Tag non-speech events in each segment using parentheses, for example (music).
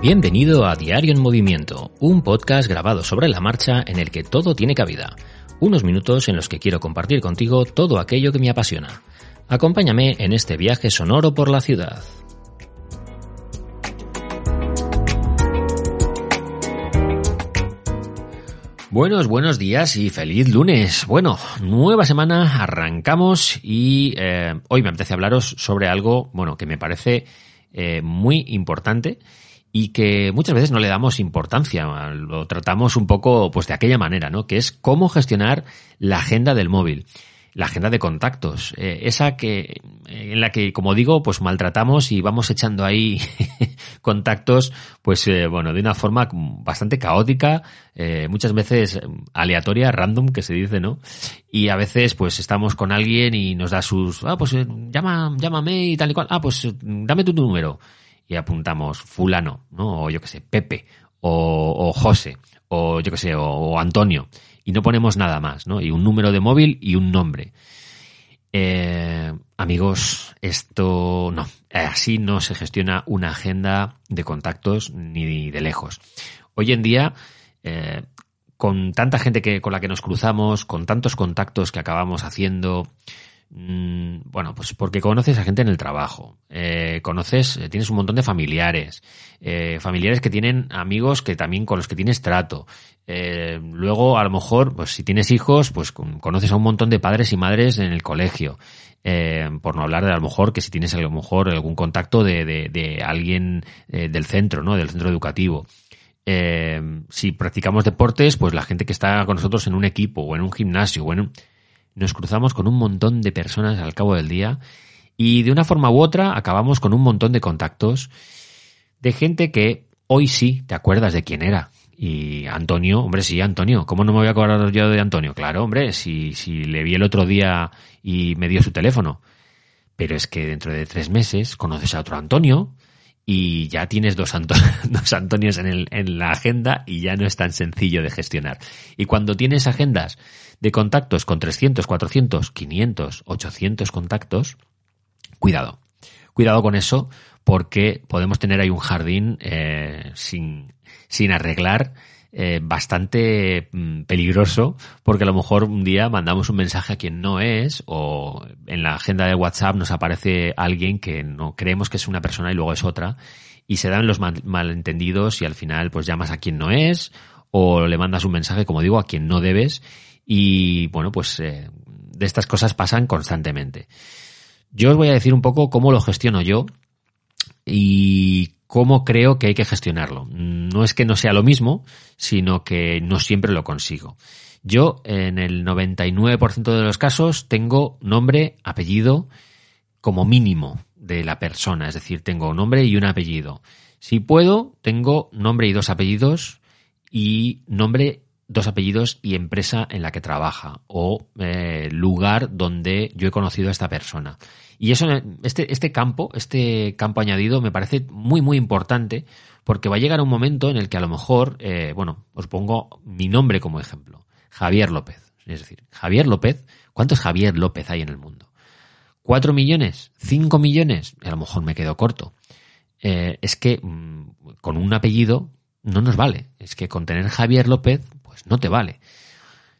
Bienvenido a Diario en Movimiento, un podcast grabado sobre la marcha en el que todo tiene cabida. Unos minutos en los que quiero compartir contigo todo aquello que me apasiona. Acompáñame en este viaje sonoro por la ciudad. Buenos, buenos días y feliz lunes. Bueno, nueva semana, arrancamos y eh, hoy me apetece hablaros sobre algo, bueno, que me parece eh, muy importante y que muchas veces no le damos importancia, lo tratamos un poco pues de aquella manera, ¿no? Que es cómo gestionar la agenda del móvil, la agenda de contactos, eh, esa que en la que como digo, pues maltratamos y vamos echando ahí (laughs) contactos pues eh, bueno, de una forma bastante caótica, eh, muchas veces aleatoria, random que se dice, ¿no? Y a veces pues estamos con alguien y nos da sus, ah, pues llama, llámame y tal y cual, ah, pues dame tu número y apuntamos fulano, ¿no? O yo que sé, Pepe, o, José, o yo que sé, o, Antonio, y no ponemos nada más, ¿no? Y un número de móvil y un nombre. Eh, amigos, esto no, así no se gestiona una agenda de contactos ni de lejos. Hoy en día, eh, con tanta gente que, con la que nos cruzamos, con tantos contactos que acabamos haciendo, Mm, bueno, pues porque conoces a gente en el trabajo, eh, conoces, eh, tienes un montón de familiares, eh, familiares que tienen amigos que también con los que tienes trato. luego, a lo mejor, pues si tienes hijos, pues conoces a un montón de padres y madres en el colegio. por no hablar de a lo mejor que si tienes a lo mejor algún contacto de, alguien del centro, ¿no? Del centro educativo. si practicamos deportes, pues la gente que está con nosotros en un equipo o en un gimnasio o en un nos cruzamos con un montón de personas al cabo del día y de una forma u otra acabamos con un montón de contactos de gente que hoy sí te acuerdas de quién era. Y Antonio, hombre, sí, Antonio, ¿cómo no me voy a acordar yo de Antonio? Claro, hombre, si, si le vi el otro día y me dio su teléfono. Pero es que dentro de tres meses conoces a otro Antonio y ya tienes (laughs) dos, Antonios en, el, en la agenda y ya no es tan sencillo de gestionar. Y cuando tienes agendas de contactos con 300, 400, 500, 800 contactos, cuidado. Cuidado con eso porque podemos tener ahí un jardín eh, sin, sin arreglar eh, bastante mm, peligroso porque a lo mejor un día mandamos un mensaje a quien no es o en la agenda de WhatsApp nos aparece alguien que no creemos que es una persona y luego es otra y se dan los malentendidos y al final pues llamas a quien no es o le mandas un mensaje como digo a quien no debes y bueno, pues eh, de estas cosas pasan constantemente. Yo os voy a decir un poco cómo lo gestiono yo y cómo creo que hay que gestionarlo. No es que no sea lo mismo, sino que no siempre lo consigo. Yo, en el 99% de los casos, tengo nombre, apellido, como mínimo de la persona. Es decir, tengo nombre y un apellido. Si puedo, tengo nombre y dos apellidos y nombre dos apellidos y empresa en la que trabaja o eh, lugar donde yo he conocido a esta persona. Y eso, este, este campo, este campo añadido me parece muy, muy importante porque va a llegar un momento en el que a lo mejor, eh, bueno, os pongo mi nombre como ejemplo, Javier López. Es decir, Javier López, ¿cuántos Javier López hay en el mundo? ¿Cuatro millones? ¿Cinco millones? A lo mejor me quedo corto. Eh, es que mm, con un apellido no nos vale. Es que con tener Javier López pues no te vale.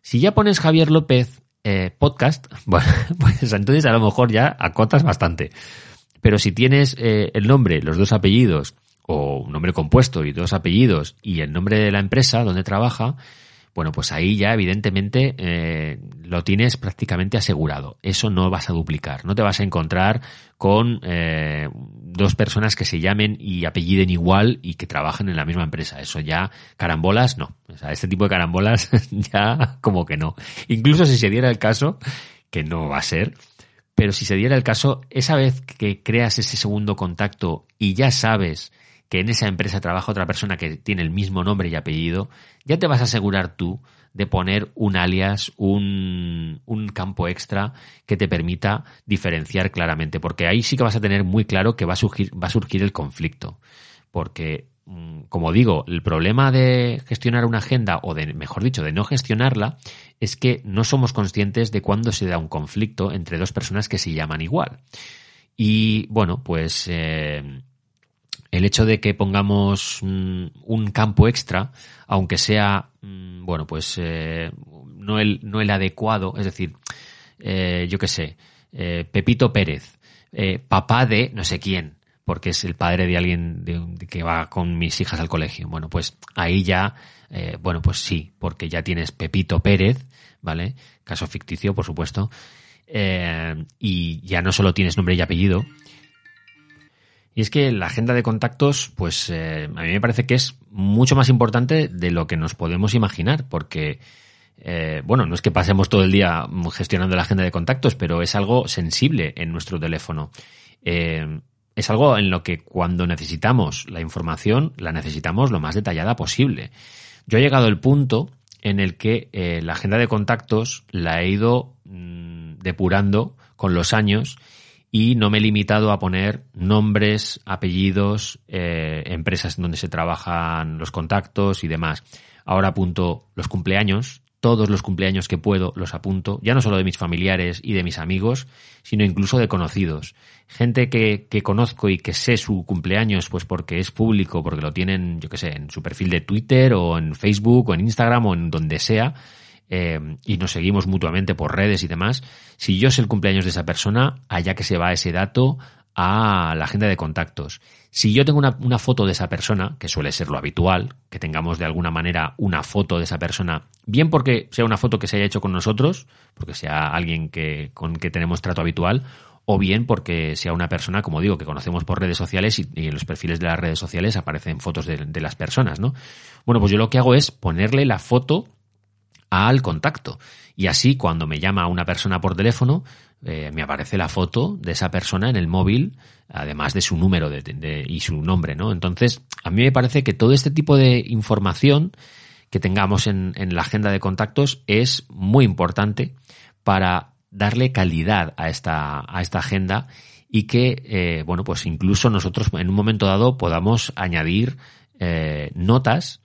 Si ya pones Javier López eh, podcast, (laughs) bueno, pues entonces a lo mejor ya acotas bastante. Pero si tienes eh, el nombre, los dos apellidos, o un nombre compuesto y dos apellidos, y el nombre de la empresa donde trabaja, bueno, pues ahí ya evidentemente eh, lo tienes prácticamente asegurado. Eso no vas a duplicar. No te vas a encontrar con eh, dos personas que se llamen y apelliden igual y que trabajen en la misma empresa. Eso ya, carambolas, no. O sea, este tipo de carambolas (laughs) ya como que no. Incluso si se diera el caso, que no va a ser, pero si se diera el caso, esa vez que creas ese segundo contacto y ya sabes que en esa empresa trabaja otra persona que tiene el mismo nombre y apellido, ya te vas a asegurar tú de poner un alias, un, un, campo extra que te permita diferenciar claramente, porque ahí sí que vas a tener muy claro que va a surgir, va a surgir el conflicto. Porque, mm, como digo, el problema de gestionar una agenda, o de, mejor dicho, de no gestionarla, es que no somos conscientes de cuándo se da un conflicto entre dos personas que se llaman igual. Y bueno, pues eh, el hecho de que pongamos mm, un campo extra, aunque sea, mm, bueno, pues eh, no, el, no el adecuado, es decir, eh, yo qué sé, eh, Pepito Pérez, papá de no sé quién, porque es el padre de alguien que va con mis hijas al colegio. Bueno, pues ahí ya, bueno, pues sí, porque ya tienes Pepito Pérez, ¿vale? Caso ficticio, por supuesto. y ya no solo tienes nombre y apellido, y es que la agenda de contactos, pues eh, a mí me parece que es mucho más importante de lo que nos podemos imaginar, porque, eh, bueno, no es que pasemos todo el día gestionando la agenda de contactos, pero es algo sensible en nuestro teléfono. Eh, es algo en lo que cuando necesitamos la información, la necesitamos lo más detallada posible. Yo he llegado al punto en el que la agenda de contactos la he ido mm, depurando con los años y no me he limitado a poner nombres, apellidos, eh, empresas en donde se trabajan los contactos y demás. Ahora apunto los cumpleaños, todos los cumpleaños que puedo los apunto, ya no solo de mis familiares y de mis amigos, sino incluso de conocidos. Gente que, que conozco y que sé su cumpleaños, pues porque es público, porque lo tienen, yo qué sé, en su perfil de Twitter o en Facebook o en Instagram o en donde sea, eh, y nos seguimos mutuamente por redes y demás, si yo sé el cumpleaños de esa persona, allá que se va ese dato a la agenda de contactos. Si yo tengo una, foto de esa persona, que suele ser lo habitual, que tengamos de alguna manera una foto de esa persona, bien porque sea una foto que se haya hecho con nosotros, porque sea alguien que, con que tenemos trato habitual, o bien porque sea una persona, como digo, que conocemos por redes sociales y, en los perfiles de las redes sociales aparecen fotos de, de, las personas, ¿no? Bueno, pues yo lo que hago es ponerle la foto al contacto. Y así, cuando me llama una persona por teléfono, eh, me aparece la foto de esa persona en el móvil, además de su número de, y su nombre, ¿no? Entonces, a mí me parece que todo este tipo de información que tengamos en, la agenda de contactos es muy importante para darle calidad a esta, a esta agenda y que, eh, bueno, pues incluso nosotros en un momento dado podamos añadir eh, notas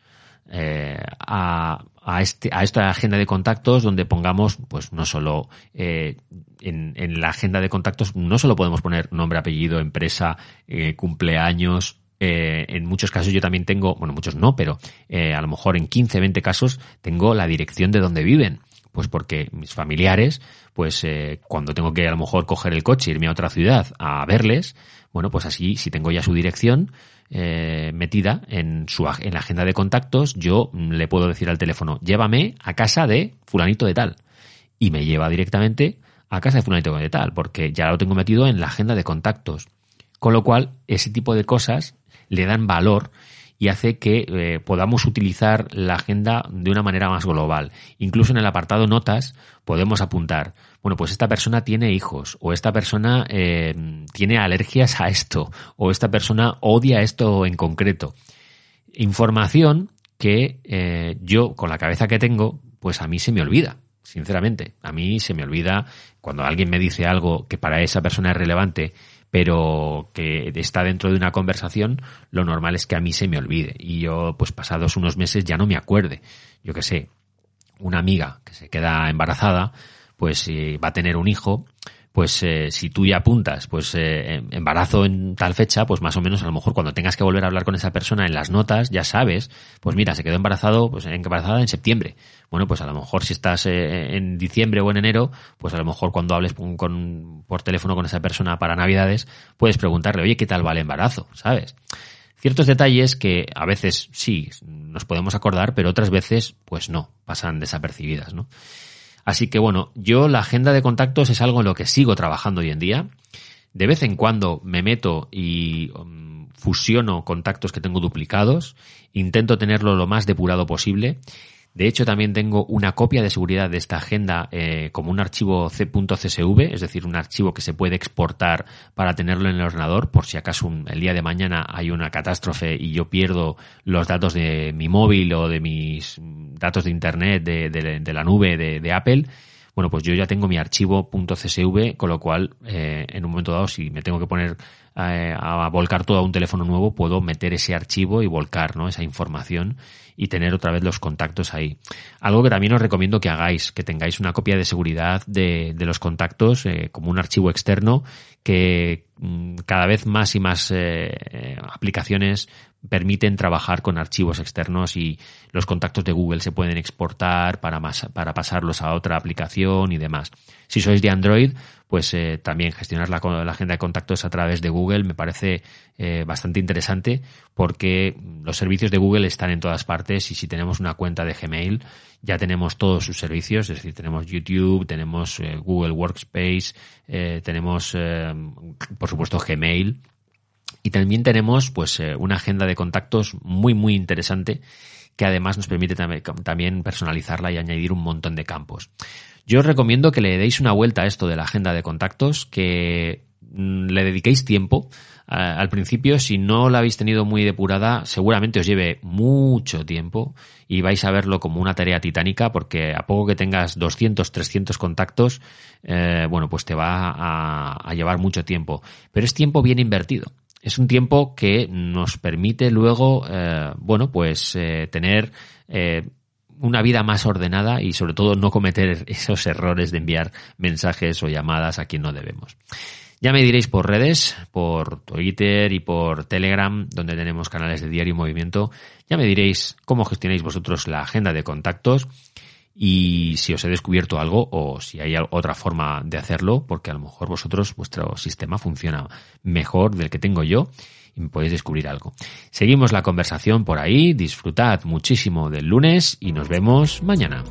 a, a, este, a esta agenda de contactos donde pongamos, pues no solo eh, en, en, la agenda de contactos, no solo podemos poner nombre, apellido, empresa, eh, cumpleaños. Eh, en muchos casos yo también tengo, bueno, muchos no, pero a lo mejor en 15, 20 casos tengo la dirección de donde viven. Pues porque mis familiares, pues cuando tengo que a lo mejor coger el coche, irme a otra ciudad a verles, bueno, pues así, si tengo ya su dirección, eh, metida en, su, en la agenda de contactos, yo le puedo decir al teléfono, llévame a casa de fulanito de tal. Y me lleva directamente a casa de fulanito de tal, porque ya lo tengo metido en la agenda de contactos. Con lo cual, ese tipo de cosas le dan valor y hace que eh, podamos utilizar la agenda de una manera más global. Incluso en el apartado notas podemos apuntar, bueno, pues esta persona tiene hijos, o esta persona eh, tiene alergias a esto, o esta persona odia esto en concreto. Información que eh, yo, con la cabeza que tengo, pues a mí se me olvida sinceramente. A mí se me olvida cuando alguien me dice algo que para esa persona es relevante pero que está dentro de una conversación, lo normal es que a mí se me olvide y yo, pues pasados unos meses ya no me acuerde. Yo que sé, una amiga que se queda embarazada, pues eh, va a tener un hijo pues eh, si tú ya apuntas, pues eh, em, embarazo en tal fecha, pues más o menos a lo mejor cuando tengas que volver a hablar con esa persona en las notas, ya sabes, pues mira, se quedó embarazado, pues embarazada en septiembre. Bueno, pues a lo mejor si estás eh, en diciembre o en enero, pues a lo mejor cuando hables con, por teléfono con esa persona para Navidades, puedes preguntarle, oye, ¿qué tal va el embarazo? ¿Sabes? Ciertos detalles que a veces sí nos podemos acordar, pero otras veces pues no, pasan desapercibidas, ¿no? Así que bueno, yo la agenda de contactos es algo en lo que sigo trabajando hoy en día. De vez en cuando me meto y um, fusiono contactos que tengo duplicados, intento tenerlo lo más depurado posible de hecho, también tengo una copia de seguridad de esta agenda eh, como un archivo C.csv, es decir, un archivo que se puede exportar para tenerlo en el ordenador por si acaso el día de mañana hay una catástrofe y yo pierdo los datos de mi móvil o de mis datos de Internet de, la nube de, Apple. Bueno, pues yo ya tengo mi archivo .csv, con lo cual eh, en un momento dado si me tengo que poner eh, a volcar todo a un teléfono nuevo, puedo meter ese archivo y volcar ¿no? esa información y tener otra vez los contactos ahí. Algo que también os recomiendo que hagáis, que tengáis una copia de seguridad de, de los contactos eh, como un archivo externo que mm, cada vez más y más eh, aplicaciones permiten trabajar con archivos externos y los contactos de Google se pueden exportar para, para pasarlos a otra aplicación y demás. Si sois de Android, pues eh, también gestionar la, agenda de contactos a través de Google me parece eh, bastante interesante porque los servicios de Google están en todas partes y si tenemos una cuenta de Gmail ya tenemos todos sus servicios, es decir, tenemos YouTube, tenemos eh, Google Workspace, tenemos por supuesto Gmail y también tenemos pues eh, una agenda de contactos muy muy interesante que además nos permite también personalizarla y añadir un montón de campos. Yo os recomiendo que le deis una vuelta a esto de la agenda de contactos, que mm, le dediquéis tiempo. al principio, si no la habéis tenido muy depurada, seguramente os lleve mucho tiempo y vais a verlo como una tarea titánica porque a poco que tengas 200, 300 contactos, eh, bueno, pues te va a llevar mucho tiempo. Pero es tiempo bien invertido es un tiempo que nos permite luego, eh, bueno, pues eh, tener eh, una vida más ordenada y sobre todo no cometer (laughs) esos errores de enviar mensajes o llamadas a quien no debemos. Ya me diréis por redes, por Twitter y por Telegram, donde tenemos canales de diario y movimiento, ya me diréis cómo gestionáis vosotros la agenda de contactos y si os he descubierto algo o si hay otra forma de hacerlo, porque a lo mejor vosotros, vuestro sistema funciona mejor del que tengo yo y me podéis descubrir algo. Seguimos la conversación por ahí, disfrutad muchísimo del lunes y nos vemos mañana.